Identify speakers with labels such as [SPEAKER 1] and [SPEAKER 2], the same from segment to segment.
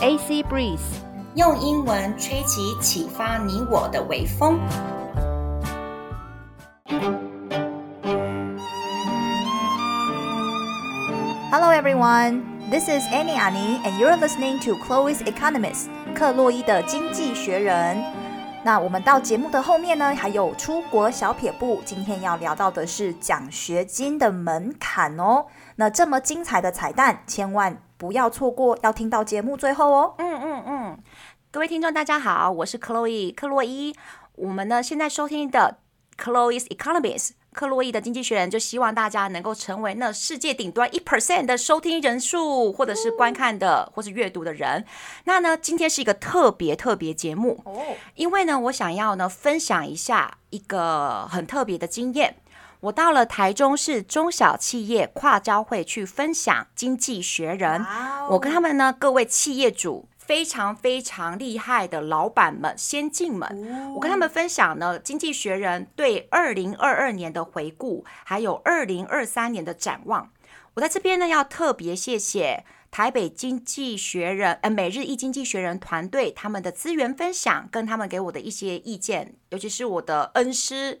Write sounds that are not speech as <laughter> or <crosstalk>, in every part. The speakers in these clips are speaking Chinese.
[SPEAKER 1] AC Breeze，
[SPEAKER 2] 用英文吹起启发你我的微风。
[SPEAKER 1] Hello everyone, this is Annie Ani, and you're listening to Chloe's Economist，克洛伊的经济学人。那我们到节目的后面呢，还有出国小撇步。今天要聊到的是奖学金的门槛哦。那这么精彩的彩蛋，千万不要错过，要听到节目最后哦。
[SPEAKER 2] 嗯嗯嗯，各位听众大家好，我是 Chloe 克洛伊。我们呢现在收听的 Chloe's Economist。克洛伊的经济学人就希望大家能够成为那世界顶端一 percent 的收听人数，或者是观看的，或是阅读的人。那呢，今天是一个特别特别节目哦，因为呢，我想要呢分享一下一个很特别的经验。我到了台中市中小企业跨交会去分享经济学人，我跟他们呢各位企业主。非常非常厉害的老板们、先进们，我跟他们分享呢，《经济学人》对二零二二年的回顾，还有二零二三年的展望。我在这边呢，要特别谢谢台北经济学人呃每日一经济学人团队他们的资源分享，跟他们给我的一些意见，尤其是我的恩师。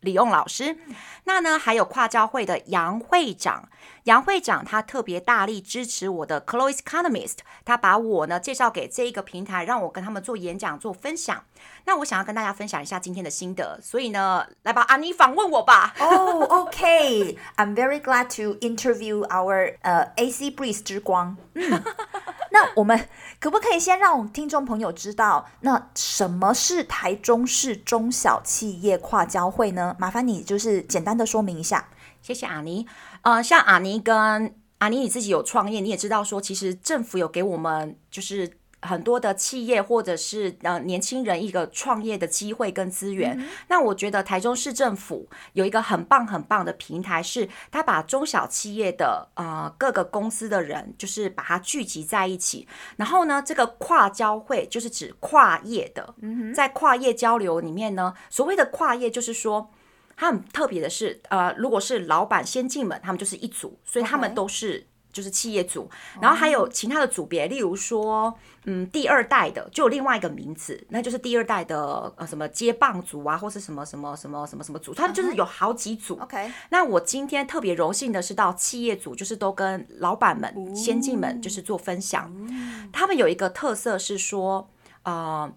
[SPEAKER 2] 李用老师，那呢还有跨交会的杨会长，杨会长他特别大力支持我的 Chloe's Economist，他把我呢介绍给这一个平台，让我跟他们做演讲做分享。那我想要跟大家分享一下今天的心得，所以呢，来吧，阿妮访问我吧。
[SPEAKER 1] 哦、oh,，OK，I'm very glad to interview our 呃、uh, AC Breeze 之光。嗯 <laughs> 那我们可不可以先让我们听众朋友知道，那什么是台中市中小企业跨交会呢？麻烦你就是简单的说明一下。
[SPEAKER 2] 谢谢阿尼。呃，像阿尼跟阿尼你自己有创业，你也知道说，其实政府有给我们就是。很多的企业或者是呃年轻人一个创业的机会跟资源，嗯、那我觉得台中市政府有一个很棒很棒的平台，是他把中小企业的呃各个公司的人，就是把它聚集在一起。然后呢，这个跨交会就是指跨业的，在跨业交流里面呢，所谓的跨业就是说，它很特别的是，呃，如果是老板先进门，他们就是一组，所以他们都是。就是企业组，然后还有其他的组别，例如说，嗯，第二代的就有另外一个名字，那就是第二代的呃什么接棒组啊，或是什么什么什么什么什么组，他们就是有好几组。OK，那我今天特别荣幸的是到企业组，就是都跟老板们、先进们就是做分享。他们有一个特色是说，呃，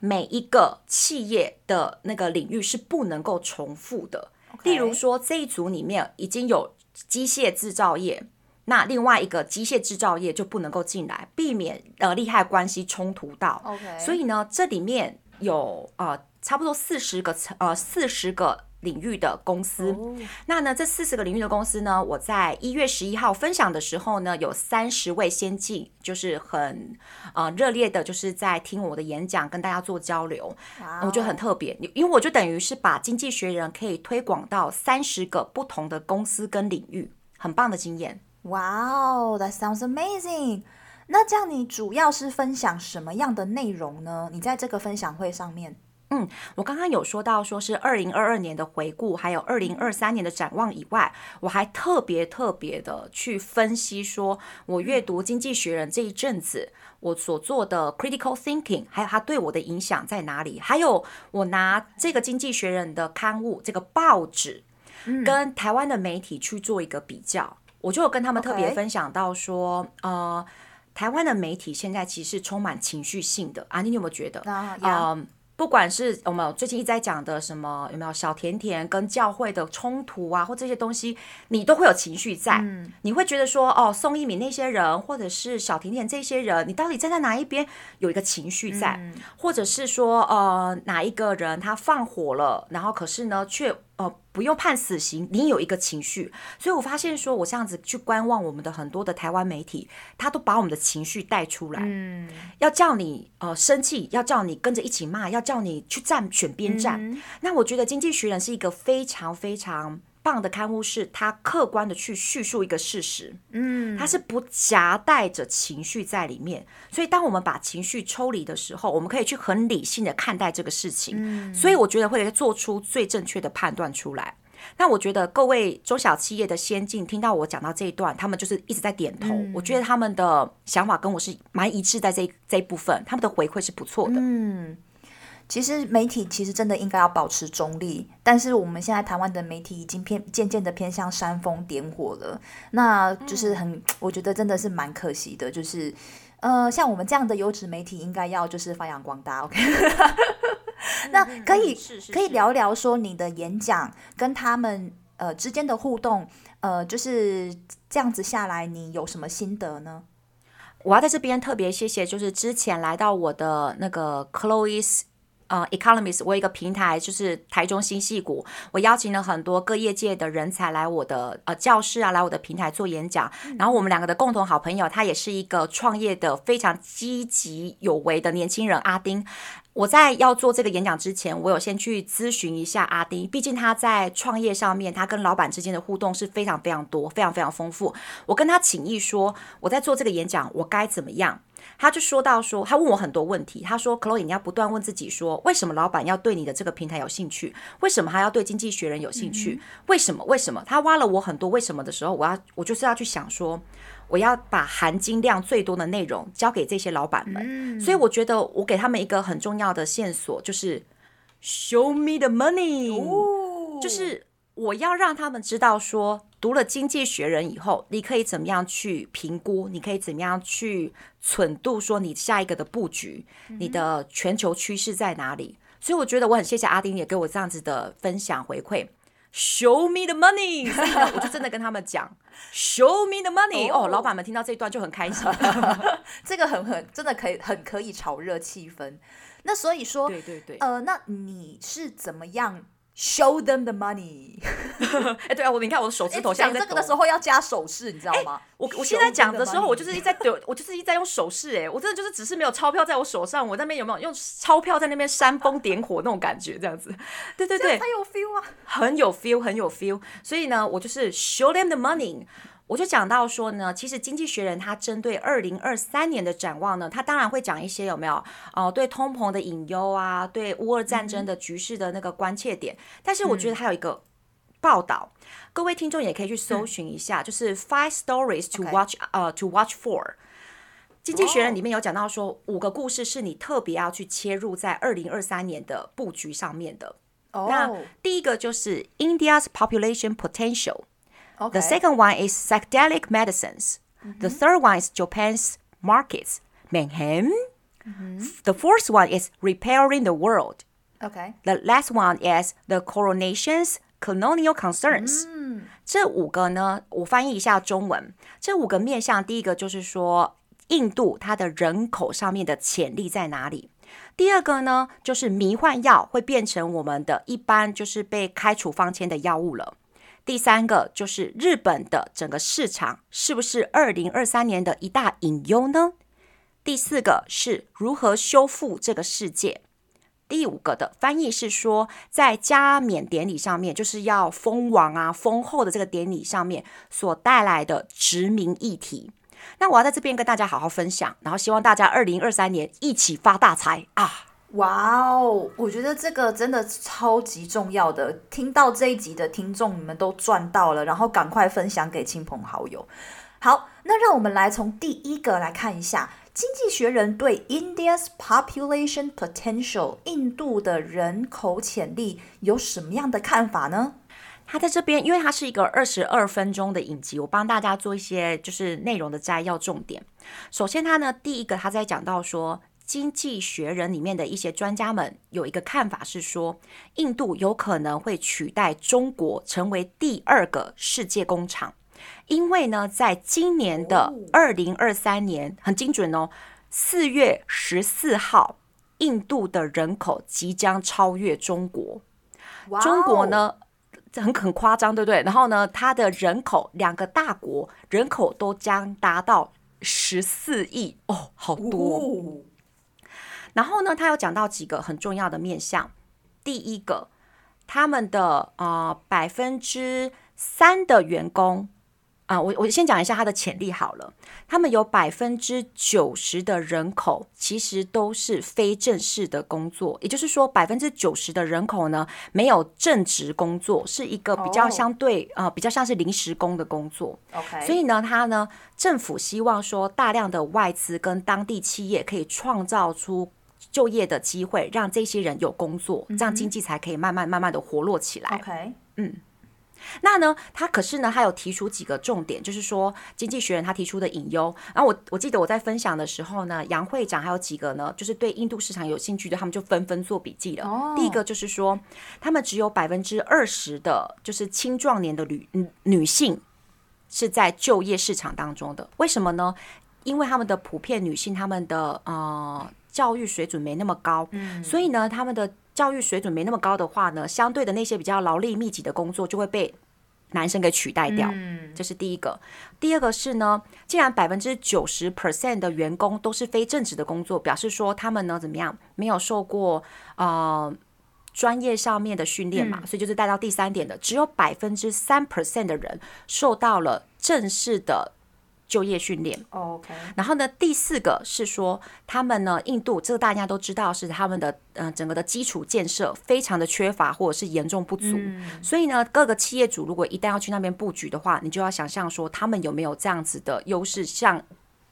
[SPEAKER 2] 每一个企业的那个领域是不能够重复的。例如说，这一组里面已经有机械制造业。那另外一个机械制造业就不能够进来，避免呃利害关系冲突到。所以呢，这里面有呃差不多四十个呃四十个领域的公司。Oh. 那呢，这四十个领域的公司呢，我在一月十一号分享的时候呢，有三十位先进，就是很呃热烈的，就是在听我的演讲，跟大家做交流。Wow. 我觉得很特别，因为我就等于是把经济学人可以推广到三十个不同的公司跟领域，很棒的经验。
[SPEAKER 1] 哇哦，That sounds amazing！那这样你主要是分享什么样的内容呢？你在这个分享会上面，
[SPEAKER 2] 嗯，我刚刚有说到说是二零二二年的回顾，还有二零二三年的展望以外，我还特别特别的去分析说，我阅读《经济学人》这一阵子，我所做的 critical thinking，还有它对我的影响在哪里？还有我拿这个《经济学人》的刊物，这个报纸，跟台湾的媒体去做一个比较。我就有跟他们特别分享到说.呃，台湾的媒体现在其实充满情绪性的啊，你有没有觉得？啊，uh, 不管是我们最近一直在讲的什么，有没有小甜甜跟教会的冲突啊，或这些东西，你都会有情绪在。嗯，你会觉得说，哦，宋一敏那些人，或者是小甜甜这些人，你到底站在哪一边？有一个情绪在，嗯，或者是说，呃，哪一个人他放火了，然后可是呢，却呃不用判死刑，你有一个情绪。所以我发现说，我这样子去观望我们的很多的台湾媒体，他都把我们的情绪带出来，嗯，要叫你呃生气，要叫你跟着一起骂，要。叫你去站选边站，嗯、那我觉得《经济学人》是一个非常非常棒的刊物，是他客观的去叙述一个事实，嗯，他是不夹带着情绪在里面，所以当我们把情绪抽离的时候，我们可以去很理性的看待这个事情，嗯、所以我觉得会做出最正确的判断出来。那我觉得各位中小企业的先进听到我讲到这一段，他们就是一直在点头。嗯、我觉得他们的想法跟我是蛮一致，在这这一部分，他们的回馈是不错的。
[SPEAKER 1] 嗯，其实媒体其实真的应该要保持中立，但是我们现在台湾的媒体已经偏渐渐的偏向煽风点火了，那就是很，嗯、我觉得真的是蛮可惜的，就是呃，像我们这样的优质媒体应该要就是发扬光大。OK。<laughs> 那可以可以聊聊说你的演讲跟他们呃之间的互动，呃就是这样子下来，你有什么心得呢？
[SPEAKER 2] 我要在这边特别谢谢，就是之前来到我的那个 Chloe's 呃 Economist，我有一个平台就是台中新戏谷，我邀请了很多各业界的人才来我的呃教室啊，来我的平台做演讲。然后我们两个的共同好朋友，他也是一个创业的非常积极有为的年轻人，阿丁。我在要做这个演讲之前，我有先去咨询一下阿丁，毕竟他在创业上面，他跟老板之间的互动是非常非常多，非常非常丰富。我跟他请益说，我在做这个演讲，我该怎么样？他就说到说，他问我很多问题。他说：“Chloe，你要不断问自己说，为什么老板要对你的这个平台有兴趣？为什么还要对经济学人有兴趣？为什么？为什么？”他挖了我很多为什么的时候，我要我就是要去想说。我要把含金量最多的内容交给这些老板们，嗯、所以我觉得我给他们一个很重要的线索，就是 Show me the money，、哦、就是我要让他们知道说，读了《经济学人》以后，你可以怎么样去评估，你可以怎么样去忖度，说你下一个的布局，嗯、你的全球趋势在哪里？所以我觉得我很谢谢阿丁也给我这样子的分享回馈。Show me the money，所以呢，我就真的跟他们讲，<laughs> Show me the money。哦，老板们听到这一段就很开心，<laughs>
[SPEAKER 1] 这个很很真的可以很可以炒热气氛。那所以说，
[SPEAKER 2] 对对对，
[SPEAKER 1] 呃，那你是怎么样？Show them the money。<laughs>
[SPEAKER 2] 哎，对啊，我你看我的手指头像
[SPEAKER 1] 这个的时候要加手势，你知道吗？
[SPEAKER 2] 我我现在讲的时候，我就是一直在丢，我就是一直在用手势。哎，我真的就是只是没有钞票在我手上，我那边有没有用钞票在那边煽风点火那种感觉？这样子，对 <laughs> 对对，
[SPEAKER 1] 很有 feel 啊，
[SPEAKER 2] 很有 feel，很有 feel。所以呢，我就是 Show them the money。我就讲到说呢，其实经济学人他针对二零二三年的展望呢，他当然会讲一些有没有哦、呃，对通膨的隐忧啊，对乌俄战争的局势的那个关切点。嗯、但是我觉得还有一个报道，嗯、各位听众也可以去搜寻一下，嗯、就是 Five Stories to Watch 呃 uh, to Watch For。经济学人里面有讲到说，五个故事是你特别要去切入在二零二三年的布局上面的。哦，那第一个就是 India's population potential。Okay. The second one is psychedelic medicines. Mm-hmm. The third one is Japan's markets, mayhem. Mm-hmm. The fourth one is repairing the world.
[SPEAKER 1] Okay.
[SPEAKER 2] The last one is the coronation's colonial concerns. 嗯，这五个呢，我翻译一下中文。这五个面向，第一个就是说，印度它的人口上面的潜力在哪里？第二个呢，就是迷幻药会变成我们的一般就是被开处方签的药物了。 第三个就是日本的整个市场是不是二零二三年的一大隐忧呢？第四个是如何修复这个世界？第五个的翻译是说，在加冕典礼上面，就是要封王啊、封后的这个典礼上面所带来的殖民议题。那我要在这边跟大家好好分享，然后希望大家二零二三年一起发大财啊！
[SPEAKER 1] 哇哦，我觉得这个真的超级重要的。听到这一集的听众，你们都赚到了，然后赶快分享给亲朋好友。好，那让我们来从第一个来看一下，《经济学人》对 India's population potential 印度的人口潜力有什么样的看法呢？
[SPEAKER 2] 他在这边，因为它是一个二十二分钟的影集，我帮大家做一些就是内容的摘要重点。首先，他呢，第一个他在讲到说。经济学人里面的一些专家们有一个看法是说，印度有可能会取代中国成为第二个世界工厂，因为呢，在今年的二零二三年很精准哦，四月十四号，印度的人口即将超越中国。中国呢，这很很夸张，对不对？然后呢，它的人口两个大国人口都将达到十四亿哦，好多。然后呢，他有讲到几个很重要的面向。第一个，他们的啊百分之三的员工啊，我我先讲一下他的潜力好了。他们有百分之九十的人口其实都是非正式的工作，也就是说百分之九十的人口呢没有正职工作，是一个比较相对、oh. 呃比较像是临时工的工作。
[SPEAKER 1] OK，
[SPEAKER 2] 所以呢，他呢政府希望说大量的外资跟当地企业可以创造出就业的机会，让这些人有工作，这样经济才可以慢慢慢慢的活络起来。
[SPEAKER 1] OK，
[SPEAKER 2] 嗯。那呢，他可是呢，他有提出几个重点，就是说，经济学人他提出的隐忧。然后我我记得我在分享的时候呢，杨会长还有几个呢，就是对印度市场有兴趣的，他们就纷纷做笔记了。Oh. 第一个就是说，他们只有百分之二十的，就是青壮年的女女性是在就业市场当中的。为什么呢？因为他们的普遍女性，他们的呃教育水准没那么高，嗯，所以呢，他们的。教育水准没那么高的话呢，相对的那些比较劳力密集的工作就会被男生给取代掉。嗯，这是第一个。第二个是呢，既然百分之九十 percent 的员工都是非正职的工作，表示说他们呢怎么样，没有受过呃专业上面的训练嘛，所以就是带到第三点的，只有百分之三 percent 的人受到了正式的。就业训练
[SPEAKER 1] ，OK。
[SPEAKER 2] 然后呢，第四个是说，他们呢，印度这个大家都知道是他们的，嗯、呃，整个的基础建设非常的缺乏或者是严重不足，嗯、所以呢，各个企业主如果一旦要去那边布局的话，你就要想象说，他们有没有这样子的优势，像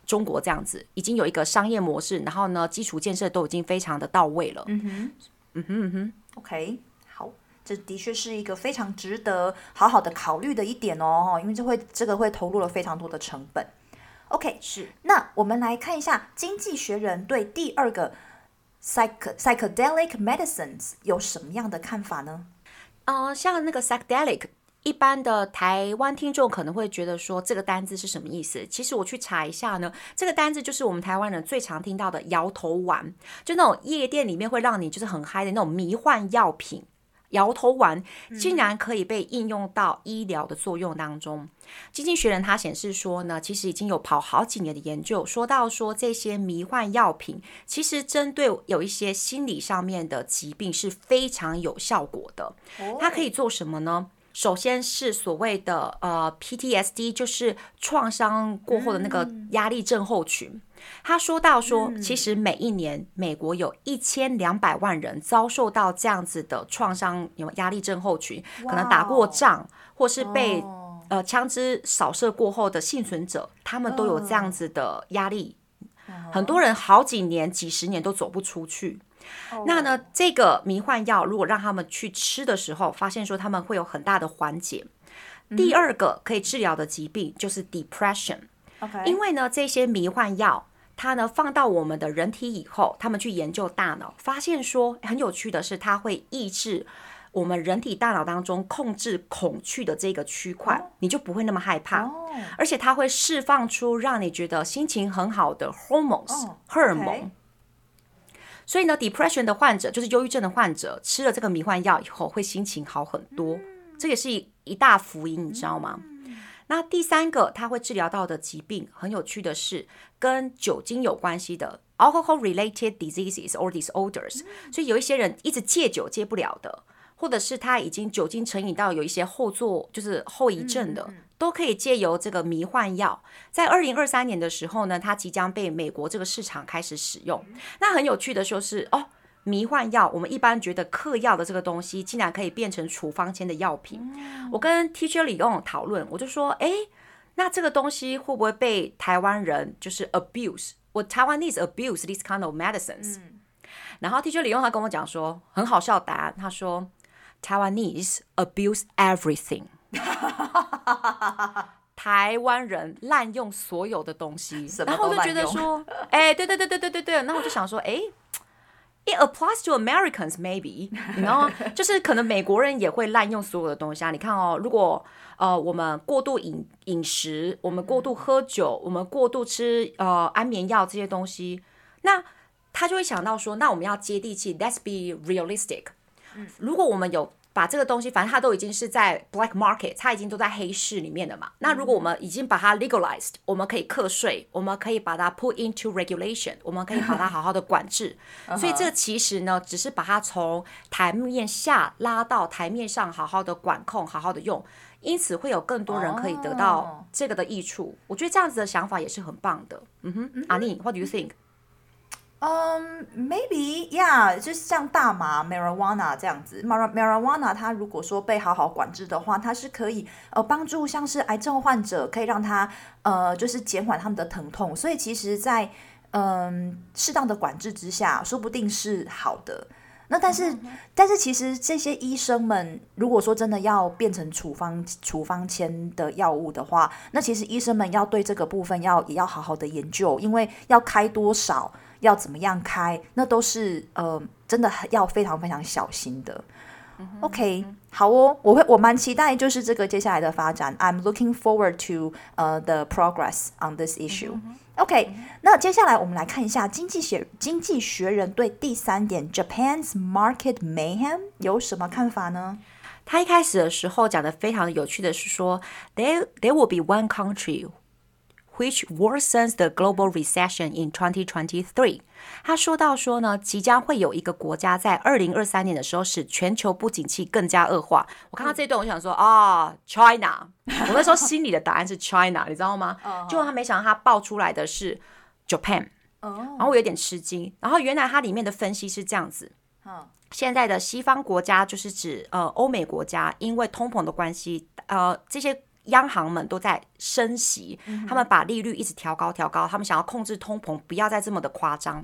[SPEAKER 2] 中国这样子，已经有一个商业模式，然后呢，基础建设都已经非常的到位了。嗯哼，
[SPEAKER 1] 嗯哼嗯哼，OK，好，这的确是一个非常值得好好的考虑的一点哦，因为这会这个会投入了非常多的成本。OK，
[SPEAKER 2] 是。
[SPEAKER 1] 那我们来看一下《经济学人》对第二个 psych psychedelic medicines 有什么样的看法呢？
[SPEAKER 2] 呃，像那个 psychedelic，一般的台湾听众可能会觉得说这个单字是什么意思？其实我去查一下呢，这个单字就是我们台湾人最常听到的摇头丸，就那种夜店里面会让你就是很嗨的那种迷幻药品。摇头丸竟然可以被应用到医疗的作用当中。嗯、经济学人他显示说呢，其实已经有跑好几年的研究，说到说这些迷幻药品其实针对有一些心理上面的疾病是非常有效果的。它可以做什么呢？首先是所谓的呃 PTSD，就是创伤过后的那个压力症候群。他说到说，其实每一年美国有一千两百万人遭受到这样子的创伤，有压力症候群，可能打过仗或是被呃枪支扫射过后的幸存者，他们都有这样子的压力，很多人好几年、几十年都走不出去。那呢，这个迷幻药如果让他们去吃的时候，发现说他们会有很大的缓解。第二个可以治疗的疾病就是 depression，因为呢，这些迷幻药它呢放到我们的人体以后，他们去研究大脑，发现说很有趣的是，它会抑制我们人体大脑当中控制恐惧的这个区块，你就不会那么害怕，而且它会释放出让你觉得心情很好的 hormones 荷尔蒙。所以呢，depression 的患者就是忧郁症的患者，吃了这个迷幻药以后会心情好很多，这也是一一大福音，你知道吗？那第三个，它会治疗到的疾病，很有趣的是跟酒精有关系的 alcohol-related diseases or disorders。所以有一些人一直戒酒戒不了的，或者是他已经酒精成瘾到有一些后座就是后遗症的。都可以借由这个迷幻药，在二零二三年的时候呢，它即将被美国这个市场开始使用。那很有趣的就是哦，迷幻药，我们一般觉得嗑药的这个东西，竟然可以变成处方签的药品。我跟 Teacher 李用讨论，我就说，哎，那这个东西会不会被台湾人就是 abuse？我 Taiwanese abuse this kind of medicines。然后 Teacher 李用他跟我讲说，很好笑的答案，他说 Taiwanese abuse everything。<laughs> 台湾人滥用所有的东西，然后我就觉得说，哎、欸，对对对对对对对，然后我就想说，哎、欸、，it applies to Americans maybe，然后 <laughs> 就是可能美国人也会滥用所有的东西啊。你看哦，如果呃我们过度饮饮食，我们过度喝酒，我们过度吃呃安眠药这些东西，那他就会想到说，那我们要接地气，let's be realistic。如果我们有把这个东西，反正它都已经是在 black market，它已经都在黑市里面的嘛。那如果我们已经把它 legalized，我们可以课税，我们可以把它 put into regulation，我们可以把它好好的管制。<laughs> 所以这其实呢，只是把它从台面下拉到台面上，好好的管控，好好的用。因此会有更多人可以得到这个的益处。我觉得这样子的想法也是很棒的。嗯哼，阿妮，What do you think？
[SPEAKER 1] 嗯、um,，maybe yeah，就是像大麻 marijuana 这样子，mar marijuana 它如果说被好好管制的话，它是可以呃帮助像是癌症患者，可以让他呃就是减缓他们的疼痛。所以其实在，在嗯适当的管制之下，说不定是好的。那但是、嗯、但是其实这些医生们，如果说真的要变成处方处方签的药物的话，那其实医生们要对这个部分要也要好好的研究，因为要开多少。要怎么样开，那都是呃，真的要非常非常小心的。OK，好哦，我会我蛮期待就是这个接下来的发展。I'm looking forward to 呃、uh, the progress on this issue. OK，那接下来我们来看一下经济学经济学人对第三点 Japan's market mayhem 有什么看法呢？
[SPEAKER 2] 他一开始的时候讲的非常有趣的是说，there there will be one country。Which worsens the global recession in 2023？他说到说呢，即将会有一个国家在二零二三年的时候使全球不景气更加恶化。我看到这一段，我想说啊、哦、，China。我那时候心里的答案是 China，你知道吗？结果他没想到他爆出来的是 Japan。然后我有点吃惊。然后原来它里面的分析是这样子。现在的西方国家就是指呃欧美国家，因为通膨的关系，呃这些。央行们都在升息，他们把利率一直调高调高，他们想要控制通膨，不要再这么的夸张。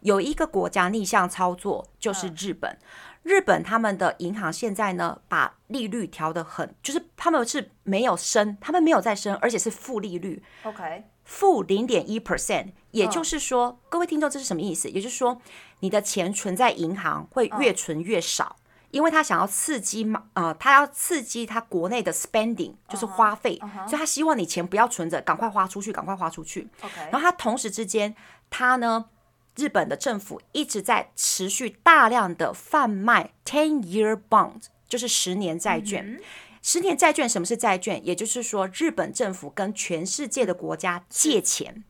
[SPEAKER 2] 有一个国家逆向操作，就是日本。日本他们的银行现在呢，把利率调得很，就是他们是没有升，他们没有再升，而且是负利率。
[SPEAKER 1] OK，
[SPEAKER 2] 负零点一 percent，也就是说，各位听众，这是什么意思？也就是说，你的钱存在银行会越存越少。因为他想要刺激嘛，呃，他要刺激他国内的 spending，就是花费，uh -huh. Uh -huh. 所以他希望你钱不要存着，赶快花出去，赶快花出去。然后他同时之间，他呢，日本的政府一直在持续大量的贩卖 ten-year bond，就是十年债券。Mm -hmm. 十年债券什么是债券？也就是说，日本政府跟全世界的国家借钱。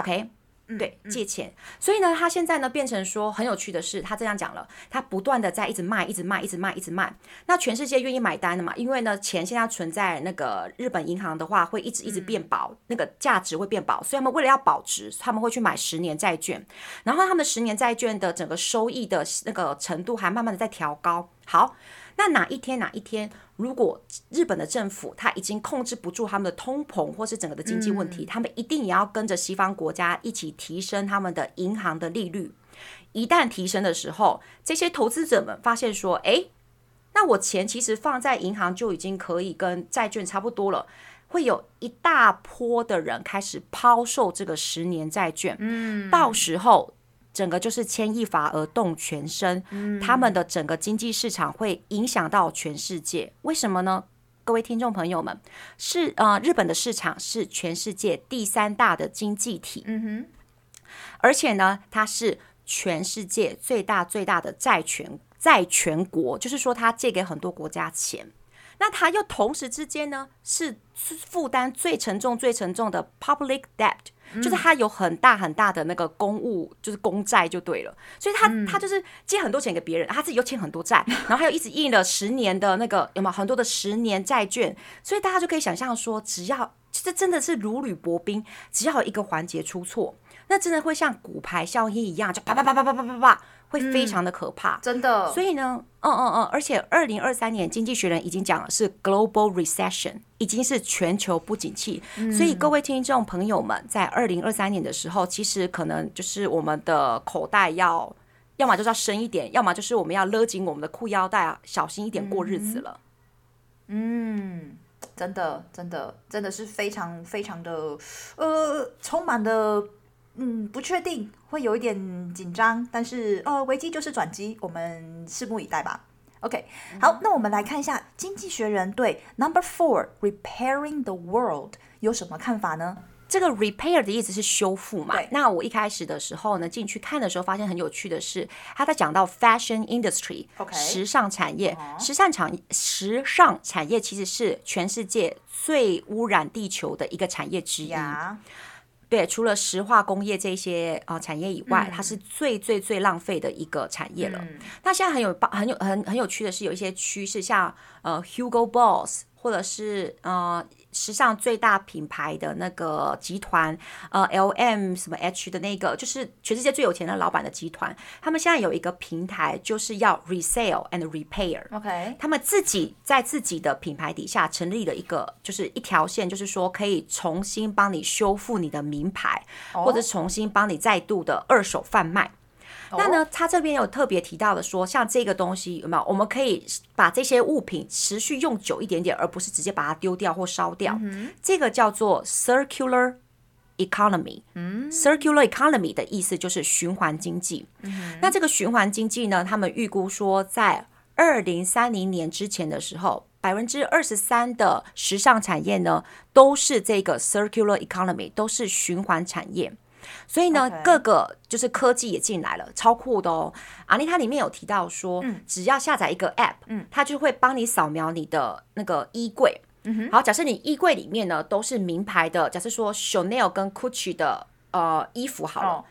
[SPEAKER 2] OK。对，借钱，所以呢，他现在呢变成说很有趣的是，他这样讲了，他不断的在一直卖，一直卖，一直卖，一直卖。那全世界愿意买单的嘛？因为呢，钱现在存在那个日本银行的话，会一直一直变薄，那个价值会变薄，所以他们为了要保值，他们会去买十年债券，然后他们十年债券的整个收益的那个程度还慢慢的在调高。好。那哪一天哪一天，如果日本的政府他已经控制不住他们的通膨，或是整个的经济问题，他们一定也要跟着西方国家一起提升他们的银行的利率。一旦提升的时候，这些投资者们发现说，诶，那我钱其实放在银行就已经可以跟债券差不多了，会有一大波的人开始抛售这个十年债券。嗯，到时候。整个就是牵一发而动全身，嗯，他们的整个经济市场会影响到全世界。为什么呢？各位听众朋友们，是呃，日本的市场是全世界第三大的经济体，嗯哼，而且呢，它是全世界最大最大的债权债权国，就是说，它借给很多国家钱。那它又同时之间呢，是负担最沉重、最沉重的 public debt，就是他有很大很大的那个公务，就是公债就对了。所以他他就是借很多钱给别人，他自己又欠很多债，<laughs> 然后还有一直印了十年的那个有没有很多的十年债券？所以大家就可以想象说，只要这真的是如履薄冰，只要有一个环节出错，那真的会像骨牌效应一样，就啪啪啪啪啪啪啪啪。会非常的可怕，
[SPEAKER 1] 嗯、真的。
[SPEAKER 2] 所以呢，嗯嗯嗯，而且二零二三年经济学人已经讲了是 global recession，已经是全球不景气。嗯、所以各位听众朋友们，在二零二三年的时候，其实可能就是我们的口袋要，要么就是要深一点，要么就是我们要勒紧我们的裤腰带，啊小心一点过日子了。
[SPEAKER 1] 嗯，嗯，真的，真的，真的是非常非常的，呃，充满的。嗯，不确定，会有一点紧张，但是呃，危机就是转机，我们拭目以待吧。OK，好，那我们来看一下《经济学人》对 Number Four Repairing the World 有什么看法呢？
[SPEAKER 2] 这个 repair 的意思是修复嘛？
[SPEAKER 1] 对
[SPEAKER 2] 那我一开始的时候呢，进去看的时候，发现很有趣的是，他在讲到 fashion industry，OK，时尚产业，uh huh. 时尚产时尚产业其实是全世界最污染地球的一个产业之一。Yeah. 对，除了石化工业这些啊、呃、产业以外，嗯、它是最最最浪费的一个产业了。嗯、那现在很有很有很很有趣的是，有一些趋势，像呃 Hugo Boss。或者是呃，时尚最大品牌的那个集团，呃，L M 什么 H 的那个，就是全世界最有钱的老板的集团，他们现在有一个平台，就是要 resale and repair。OK，他们自己在自己的品牌底下成立了一个，就是一条线，就是说可以重新帮你修复你的名牌，oh. 或者重新帮你再度的二手贩卖。那呢，他这边有特别提到的说，像这个东西有没有？我们可以把这些物品持续用久一点点，而不是直接把它丢掉或烧掉。这个叫做 circular economy。嗯，circular economy 的意思就是循环经济。嗯、那这个循环经济呢，他们预估说，在二零三零年之前的时候，百分之二十三的时尚产业呢，都是这个 circular economy，都是循环产业。所以呢.各个就是科技也进来了，超酷的哦。阿妮它里面有提到说，嗯、只要下载一个 App，嗯，它就会帮你扫描你的那个衣柜。嗯哼，好，假设你衣柜里面呢都是名牌的，假设说 Chanel 跟 Gucci 的呃衣服好了，哦、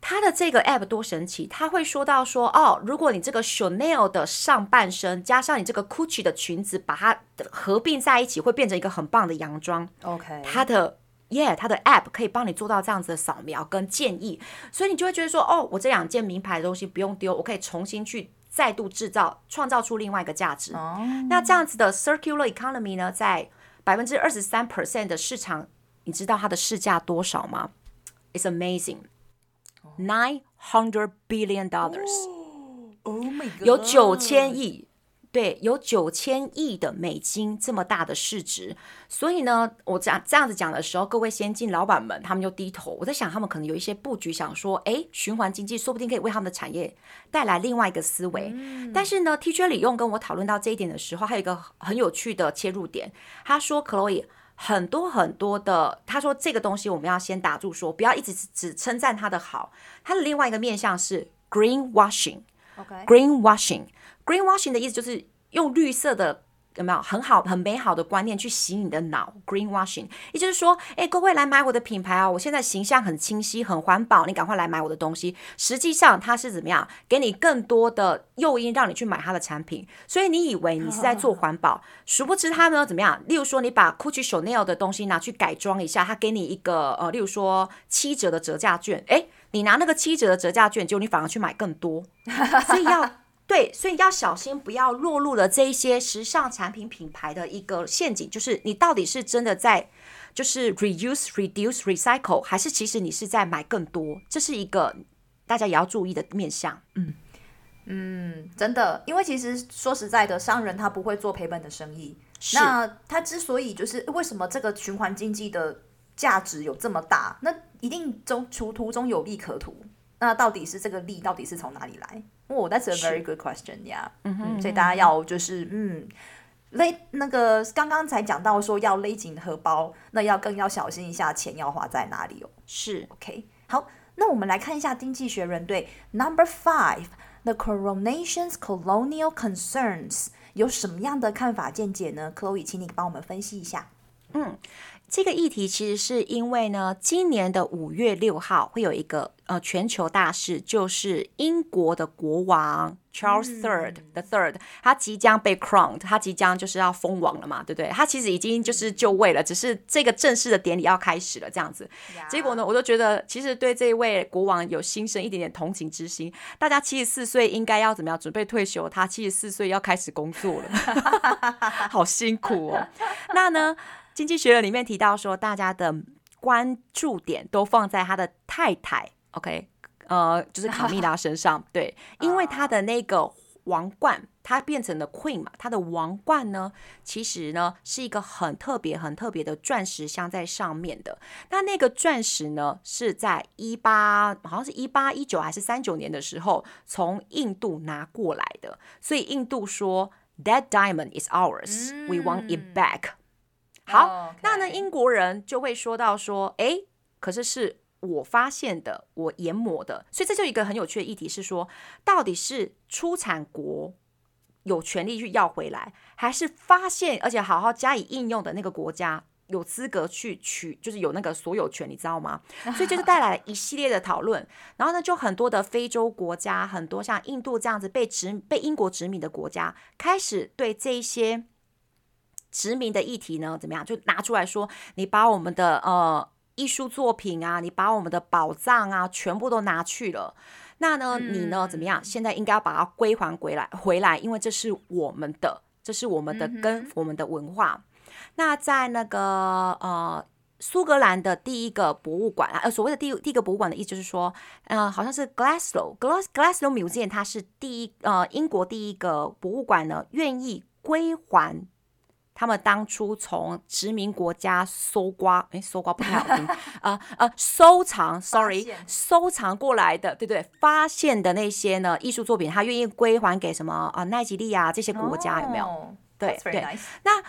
[SPEAKER 2] 它的这个 App 多神奇，它会说到说，哦，如果你这个 Chanel 的上半身加上你这个 Gucci 的裙子，把它合并在一起，会变成一个很棒的洋装。OK，它的。耶，它、的 App 可以帮你做到这样子的扫描跟建议，所以你就会觉得说，哦，我这两件名牌的东西不用丢，我可以重新去再度制造，创造出另外一个价值。Oh. 那这样子的 Circular Economy 呢，在百分之二十三 percent 的市场，你知道它的市价多少吗？It's amazing，nine hundred billion dollars。Oh my God，有九千亿。对，有九千亿的美金这么大的市值，所以呢，我讲这样子讲的时候，各位先进老板们他们就低头。我在想，他们可能有一些布局，想说，哎，循环经济说不定可以为他们的产业带来另外一个思维。嗯、但是呢，Teacher 李用跟我讨论到这一点的时候，还有一个很有趣的切入点。他说，Chloe 很多很多的，他说这个东西我们要先打住说，说不要一直只称赞它的好。它的另外一个面向是 green washing，OK，green washing。Greenwashing 的意思就是用绿色的有没有很好很美好的观念去洗你的脑？Greenwashing 也就是说，哎，各位来买我的品牌啊！我现在形象很清晰、很环保，你赶快来买我的东西。实际上它是怎么样？给你更多的诱因，让你去买它的产品。所以你以为你是在做环保，殊不知它呢怎么样？例如说，你把 Gucci、Chanel 的东西拿去改装一下，它给你一个呃，例如说七折的折价券，哎，你拿那个七折的折价券，结果你反而去买更多，所以要。对，所以要小心，不要落入了这一些时尚产品品牌的一个陷阱。就是你到底是真的在，就是 reuse、reduce、recycle，还是其实你是在买更多？这是一个大家也要注意的面向。嗯
[SPEAKER 1] 嗯，真的，因为其实说实在的，商人他不会做赔本的生意。是那他之所以就是为什么这个循环经济的价值有这么大，那一定中途途中有利可图。那到底是这个利到底是从哪里来？哦、oh，That's a very good question 呀。嗯哼，所以大家要就是嗯勒那个刚刚才讲到说要勒紧荷包，那要更要小心一下钱要花在哪里哦。
[SPEAKER 2] 是
[SPEAKER 1] OK。好，那我们来看一下《经济学人》对 Number Five The Coronation's Colonial Concerns 有什么样的看法见解呢？Chloe，请你帮我们分析一下。
[SPEAKER 2] 嗯。这个议题其实是因为呢，今年的五月六号会有一个呃全球大事，就是英国的国王 Charles Third the Third，他即将被 crowned，他即将就是要封王了嘛，对不对？他其实已经就是就位了，只是这个正式的典礼要开始了这样子。结果呢，我就觉得其实对这一位国王有心生一点点同情之心。大家七十四岁应该要怎么样准备退休？他七十四岁要开始工作了，<laughs> 好辛苦哦。那呢？经济学人里面提到说，大家的关注点都放在他的太太，OK，呃，就是卡蜜拉 <laughs> 身上，对，因为他的那个王冠，他变成了 Queen 嘛，他的王冠呢，其实呢是一个很特别、很特别的钻石镶在上面的。那那个钻石呢，是在一八，好像是一八一九还是三九年的时候，从印度拿过来的，所以印度说，That diamond is ours,、嗯、we want it back。好
[SPEAKER 1] ，oh.
[SPEAKER 2] 那呢，英国人就会说到说，哎，可是是我发现的，我研磨的，所以这就一个很有趣的议题是说，到底是出产国有权利去要回来，还是发现而且好好加以应用的那个国家？有资格去取，就是有那个所有权，你知道吗？<laughs> 所以就是带来了一系列的讨论。然后呢，就很多的非洲国家，很多像印度这样子被殖被英国殖民的国家，开始对这一些殖民的议题呢，怎么样？就拿出来说，你把我们的呃艺术作品啊，你把我们的宝藏啊，全部都拿去了。那呢，你呢怎么样？现在应该要把它归还回来，回来，因为这是我们的，这是我们的根，我们的文化。那在那个呃苏格兰的第一个博物馆啊，呃所谓的第第一个博物馆的意思就是说，呃好像是 Glasgow Glas Glasgow Museum，它是第一呃英国第一个博物馆呢，愿意归还他们当初从殖民国家搜刮，诶，搜刮不太好听，<laughs> 呃呃收藏，sorry，收藏过来的，对对，发现的那些呢艺术作品，他愿意归还给什么啊、呃、奈及利亚这些国家、oh, 有没有？
[SPEAKER 1] 对.
[SPEAKER 2] 对，那。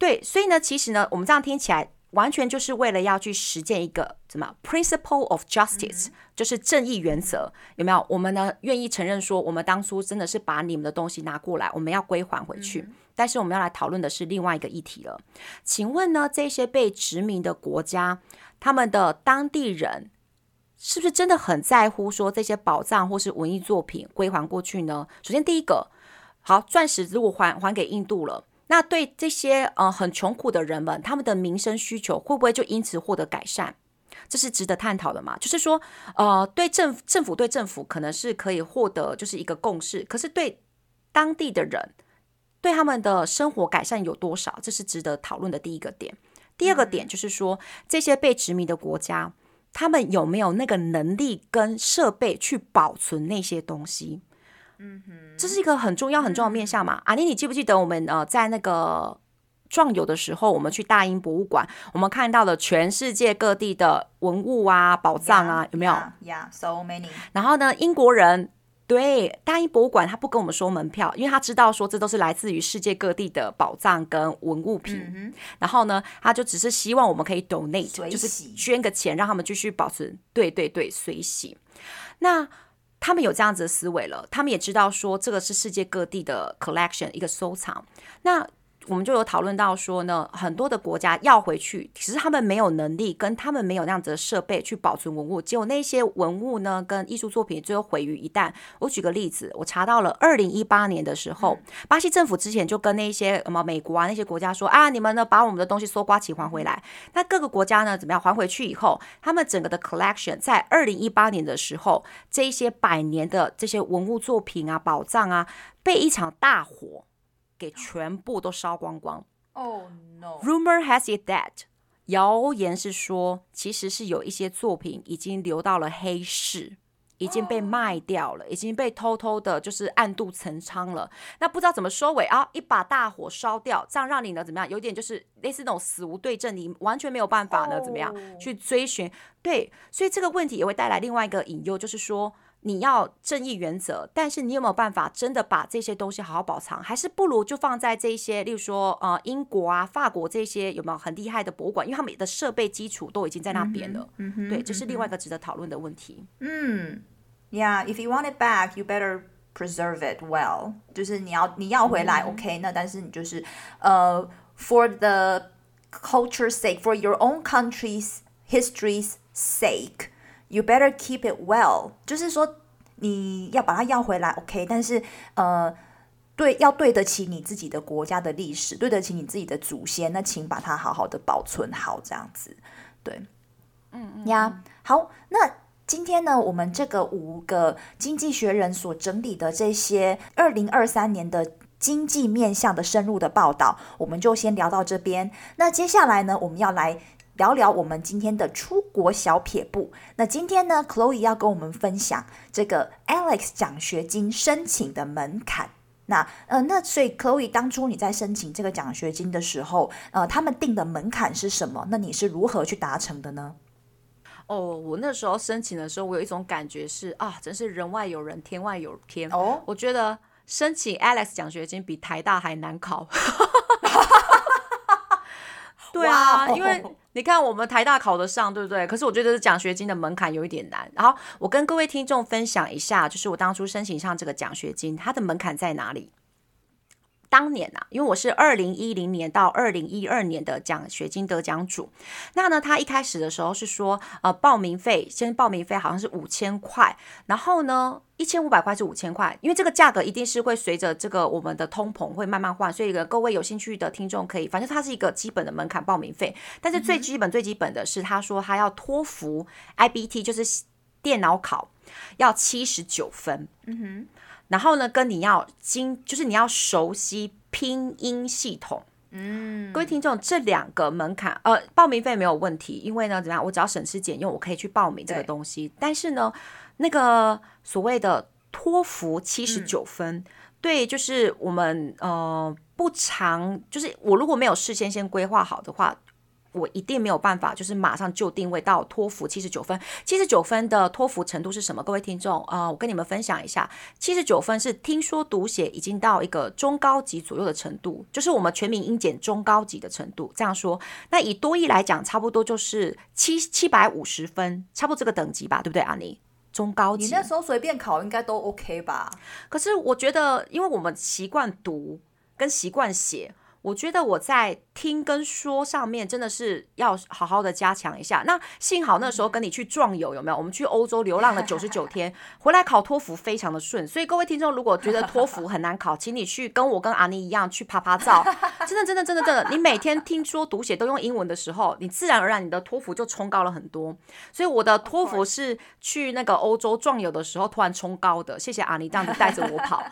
[SPEAKER 2] 对，所以呢，其实呢，我们这样听起来，完全就是为了要去实践一个什么 principle of justice，就是正义原则，有没有？我们呢愿意承认说，我们当初真的是把你们的东西拿过来，我们要归还回去。但是我们要来讨论的是另外一个议题了。请问呢，这些被殖民的国家，他们的当地人是不是真的很在乎说这些宝藏或是文艺作品归还过去呢？首先，第一个，好，钻石如果还还给印度了。那对这些呃很穷苦的人们，他们的民生需求会不会就因此获得改善？这是值得探讨的嘛？就是说，呃，对政府政府对政府可能是可以获得就是一个共识，可是对当地的人，对他们的生活改善有多少？这是值得讨论的第一个点。第二个点就是说，这些被殖民的国家，他们有没有那个能力跟设备去保存那些东西？嗯哼，这是一个很重要很重要的面向嘛。阿妮，你记不记得我们呃在那个壮游的时候，我们去大英博物馆，我们看到了全世界各地的文物啊、宝藏啊，有没有
[SPEAKER 1] ？Yeah，so many。
[SPEAKER 2] 然后呢，英国人对大英博物馆他不跟我们收门票，因为他知道说这都是来自于世界各地的宝藏跟文物品。嗯、然后呢，他就只是希望我们可以 donate，就是捐个钱让他们继续保存。对对对，随喜。那。他们有这样子的思维了，他们也知道说这个是世界各地的 collection 一个收藏。那我们就有讨论到说呢，很多的国家要回去，其实他们没有能力，跟他们没有那样子的设备去保存文物，结果那些文物呢，跟艺术作品最后毁于一旦。我举个例子，我查到了二零一八年的时候，巴西政府之前就跟那些什么美国啊那些国家说啊，你们呢把我们的东西搜刮起还回来。那各个国家呢怎么样还回去以后，他们整个的 collection 在二零一八年的时候，这一些百年的这些文物作品啊、宝藏啊，被一场大火。给全部都烧光光。
[SPEAKER 1] Oh no!
[SPEAKER 2] Rumor has it that 谣言是说，其实是有一些作品已经流到了黑市，已经被卖掉了，已经被偷偷的，就是暗度陈仓了。那不知道怎么收尾啊？一把大火烧掉，这样让你呢怎么样？有点就是类似那种死无对证，你完全没有办法呢怎么样去追寻？对，所以这个问题也会带来另外一个隐忧，就是说。你要正义原则，但是你有没有办法真的把这些东西好好保藏？还是不如就放在这些，例如说呃英国啊、法国这些有没有很厉害的博物馆？因为他们的设备基础都已经在那边了。嗯哼，对，这是另外一个值得讨论的问题。
[SPEAKER 1] 嗯，Yeah，if you want it back, you better preserve it well。就是你要你要回来、嗯、，OK？那但是你就是呃、uh,，for the culture's sake, for your own country's history's sake。You better keep it well，就是说你要把它要回来，OK？但是呃，对，要对得起你自己的国家的历史，对得起你自己的祖先，那请把它好好的保存好，这样子，对，嗯嗯呀，好，那今天呢，我们这个五个经济学人所整理的这些二零二三年的经济面向的深入的报道，我们就先聊到这边。那接下来呢，我们要来。聊聊我们今天的出国小撇步。那今天呢，Chloe 要跟我们分享这个 Alex 奖学金申请的门槛。那呃，那所以 Chloe 当初你在申请这个奖学金的时候，呃，他们定的门槛是什么？那你是如何去达成的呢？
[SPEAKER 2] 哦，我那时候申请的时候，我有一种感觉是啊，真是人外有人，天外有天。哦，我觉得申请 Alex 奖学金比台大还难考。<laughs> 对啊，
[SPEAKER 1] 哇
[SPEAKER 2] 因为你看我们台大考得上，对不对？可是我觉得奖学金的门槛有一点难。然后我跟各位听众分享一下，就是我当初申请上这个奖学金，它的门槛在哪里？当年啊，因为我是二零一零年到二零一二年的奖学金得奖主，那呢，他一开始的时候是说，呃，报名费先报名费好像是五千块，然后呢，一千五百块是五千块，因为这个价格一定是会随着这个我们的通膨会慢慢换，所以各位有兴趣的听众可以，反正它是一个基本的门槛报名费，但是最基本最基本的是他说他要托福 IBT 就是电脑考要七十九分，嗯哼。然后呢，跟你要精，就是你要熟悉拼音系统。嗯，各位听众，这两个门槛，呃，报名费没有问题，因为呢，怎么样，我只要省吃俭用，我可以去报名这个东西。但是呢，那个所谓的托福七十九分，嗯、对，就是我们呃不常，就是我如果没有事先先规划好的话。我一定没有办法，就是马上就定位到托福七十九分。七十九分的托福程度是什么？各位听众啊、呃，我跟你们分享一下，七十九分是听说读写已经到一个中高级左右的程度，就是我们全民英检中高级的程度。这样说，那以多益来讲，差不多就是七七百五十分，差不多这个等级吧，对不对，阿妮？中高级。
[SPEAKER 1] 你那时候随便考应该都 OK 吧？
[SPEAKER 2] 可是我觉得，因为我们习惯读跟习惯写。我觉得我在听跟说上面真的是要好好的加强一下。那幸好那时候跟你去壮游有没有？我们去欧洲流浪了九十九天，回来考托福非常的顺。所以各位听众如果觉得托福很难考，请你去跟我跟阿妮一样去趴趴照。真的真的真的真的，你每天听说读写都用英文的时候，你自然而然你的托福就冲高了很多。所以我的托福是去那个欧洲壮游的时候突然冲高的。谢谢阿妮这样子带着我跑。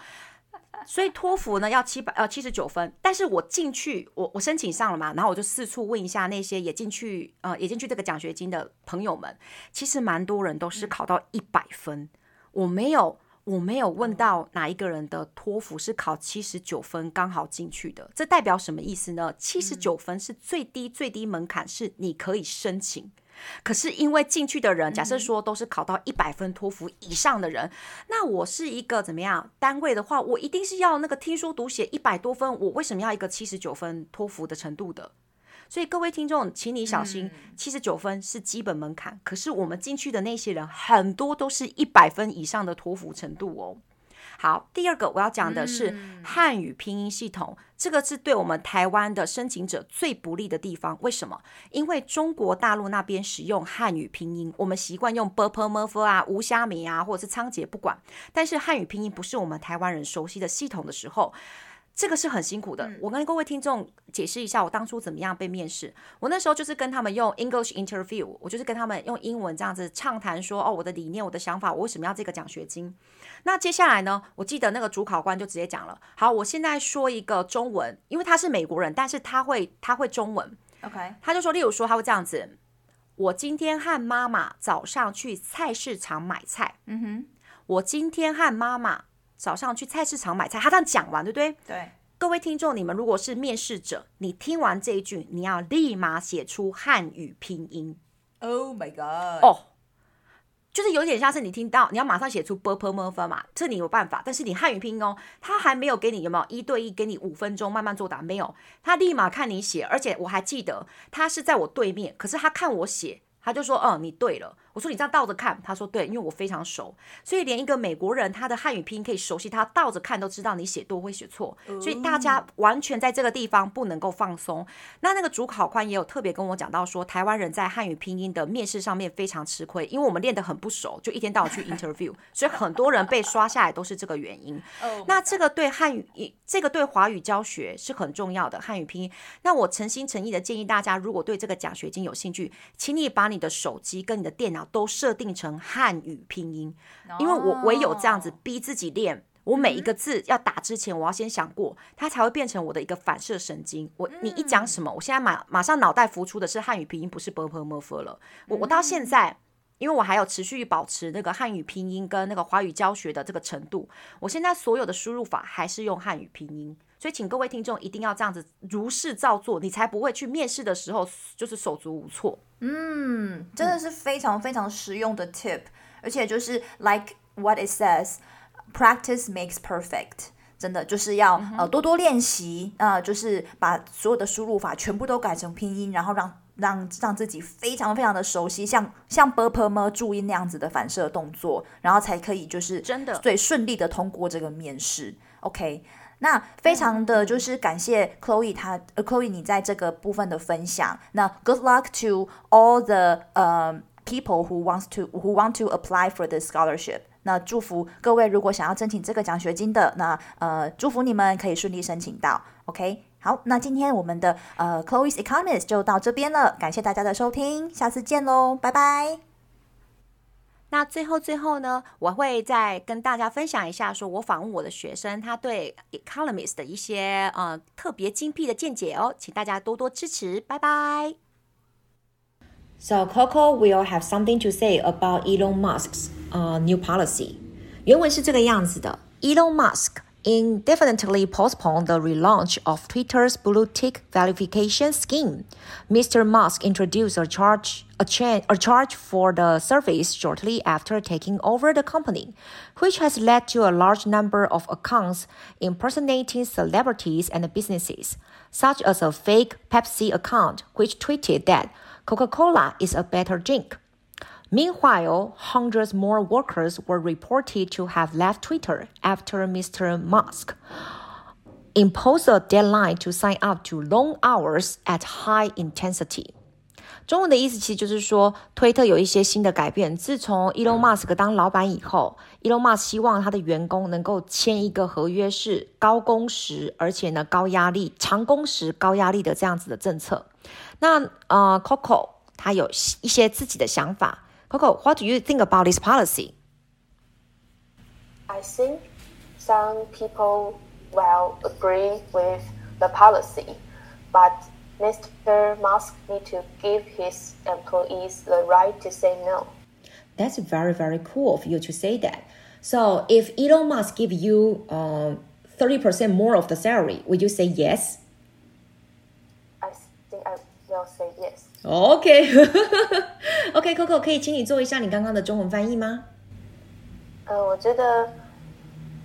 [SPEAKER 2] 所以托福呢要七百呃七十九分，但是我进去我我申请上了嘛，然后我就四处问一下那些也进去呃也进去这个奖学金的朋友们，其实蛮多人都是考到一百分，嗯、我没有我没有问到哪一个人的托福是考七十九分刚好进去的，这代表什么意思呢？七十九分是最低最低门槛，是你可以申请。可是因为进去的人，假设说都是考到一百分托福以上的人，嗯、那我是一个怎么样单位的话，我一定是要那个听说读写一百多分，我为什么要一个七十九分托福的程度的？所以各位听众，请你小心，七十九分是基本门槛，可是我们进去的那些人很多都是一百分以上的托福程度哦。好，第二个我要讲的是汉语拼音系统，嗯、这个是对我们台湾的申请者最不利的地方。为什么？因为中国大陆那边使用汉语拼音，我们习惯用 b p m f 啊、吴虾米啊，或者是仓颉，不管。但是汉语拼音不是我们台湾人熟悉的系统的时候。这个是很辛苦的。我跟各位听众解释一下，我当初怎么样被面试。我那时候就是跟他们用 English interview，我就是跟他们用英文这样子畅谈说，哦，我的理念、我的想法，我为什么要这个奖学金？那接下来呢，我记得那个主考官就直接讲了，好，我现在说一个中文，因为他是美国人，但是他会他会中文，OK，他就说，例如说他会这样子，我今天和妈妈早上去菜市场买菜，嗯哼，我今天和妈妈。早上去菜市场买菜，他这样讲完，对不对？
[SPEAKER 1] 对。
[SPEAKER 2] 各位听众，你们如果是面试者，你听完这一句，你要立马写出汉语拼音。
[SPEAKER 1] Oh my god！
[SPEAKER 2] 哦，就是有点像是你听到，你要马上写出 b p m f 嘛，这你有办法。但是你汉语拼音哦，他还没有给你有没有一对一给你五分钟慢慢作答？没有，他立马看你写，而且我还记得他是在我对面，可是他看我写，他就说：“嗯，你对了。”我说你这样倒着看，他说对，因为我非常熟，所以连一个美国人他的汉语拼音可以熟悉，他倒着看都知道你写多会写错，所以大家完全在这个地方不能够放松。那那个主考官也有特别跟我讲到说，台湾人在汉语拼音的面试上面非常吃亏，因为我们练得很不熟，就一天到晚去 <laughs> interview，所以很多人被刷下来都是这个原因。那这个对汉语，这个对华语教学是很重要的汉语拼音。那我诚心诚意的建议大家，如果对这个奖学金有兴趣，请你把你的手机跟你的电脑。都设定成汉语拼音，因为我唯有这样子逼自己练。我每一个字要打之前，我要先想过，它才会变成我的一个反射神经。我你一讲什么，我现在马马上脑袋浮出的是汉语拼音，不是 b p m f 了。我我到现在，因为我还有持续保持那个汉语拼音跟那个华语教学的这个程度，我现在所有的输入法还是用汉语拼音。所以，请各位听众一定要这样子如是照做，你才不会去面试的时候就是手足无措。
[SPEAKER 1] 嗯，真的是非常非常实用的 tip，、嗯、而且就是 like what it says，practice makes perfect。真的就是要呃多多练习，呃，就是把所有的输入法全部都改成拼音，然后让让让自己非常非常的熟悉，像像 b p m 注音那样子的反射动作，然后才可以就是真的最顺利的通过这个面试。OK，那非常的就是感谢 Chloe 她呃 Chloe 你在这个部分的分享。那 Good luck to all the 呃、uh, people who wants to who want to apply for the scholarship。那祝福各位，如果想要申请这个奖学金的，那呃，祝福你们可以顺利申请到。OK，好，那今天我们的呃 Chloe's Economist 就到这边了，感谢大家的收听，下次见喽，拜拜。
[SPEAKER 3] 那最后最后呢，我会再跟大家分享一下，说我访问我的学生，他对 Economist 的一些呃特别精辟的见解哦，请大家多多支持，拜拜。
[SPEAKER 2] So Coco will have something to say about Elon Musk's uh, new policy. 原文是这个样子的：Elon Musk indefinitely postpone the relaunch of Twitter's blue tick verification scheme. Mr. Musk introduced a charge a, cha- a charge for the service shortly after taking over the company, which has led to a large number of accounts impersonating celebrities and businesses, such as a fake Pepsi account which tweeted that Coca-Cola is a better drink. Meanwhile, hundreds more workers were reported to have left Twitter after Mr. Musk imposed a deadline to sign up to long hours at high intensity. 中文的意思其实就是说，推特有一些新的改变。自从 Elon Musk 当老板以后，Elon Musk 希望他的员工能够签一个合约，是高工时，而且呢高压力、长工时、高压力的这样子的政策。那呃，Coco 他有一些自己的想法。 Coco，what do you think about this policy?
[SPEAKER 4] I think some people will agree with the policy, but Mr. Musk need to give his employees the right to say no.
[SPEAKER 2] That's very, very cool of you to say that. So, if Elon Musk give you uh, 30% more of the salary, would you say yes?
[SPEAKER 4] I think I will say yes.
[SPEAKER 2] OK OK Coco 可以请你做一下你刚刚的中文翻译吗？
[SPEAKER 4] 呃，我觉得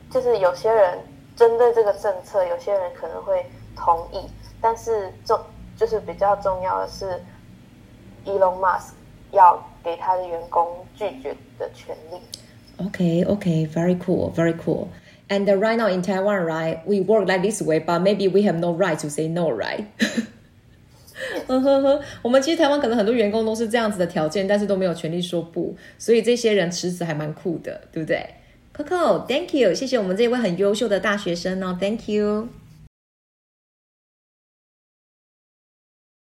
[SPEAKER 4] 就是有些人针对这个政策，有些人可能会同意，但是重就是比较重要的是，Elon Musk 要给他的员工拒绝的权利。
[SPEAKER 2] OK OK very cool very cool. And right now in Taiwan, right, we work like this way, but maybe we have no right to say no, right? <laughs> 呵呵呵，我们其实台湾可能很多员工都是这样子的条件，但是都没有权利说不，所以这些人辞职还蛮酷的，对不对？Coco，Thank you，谢谢我们这位很优秀的大学生哦，Thank you。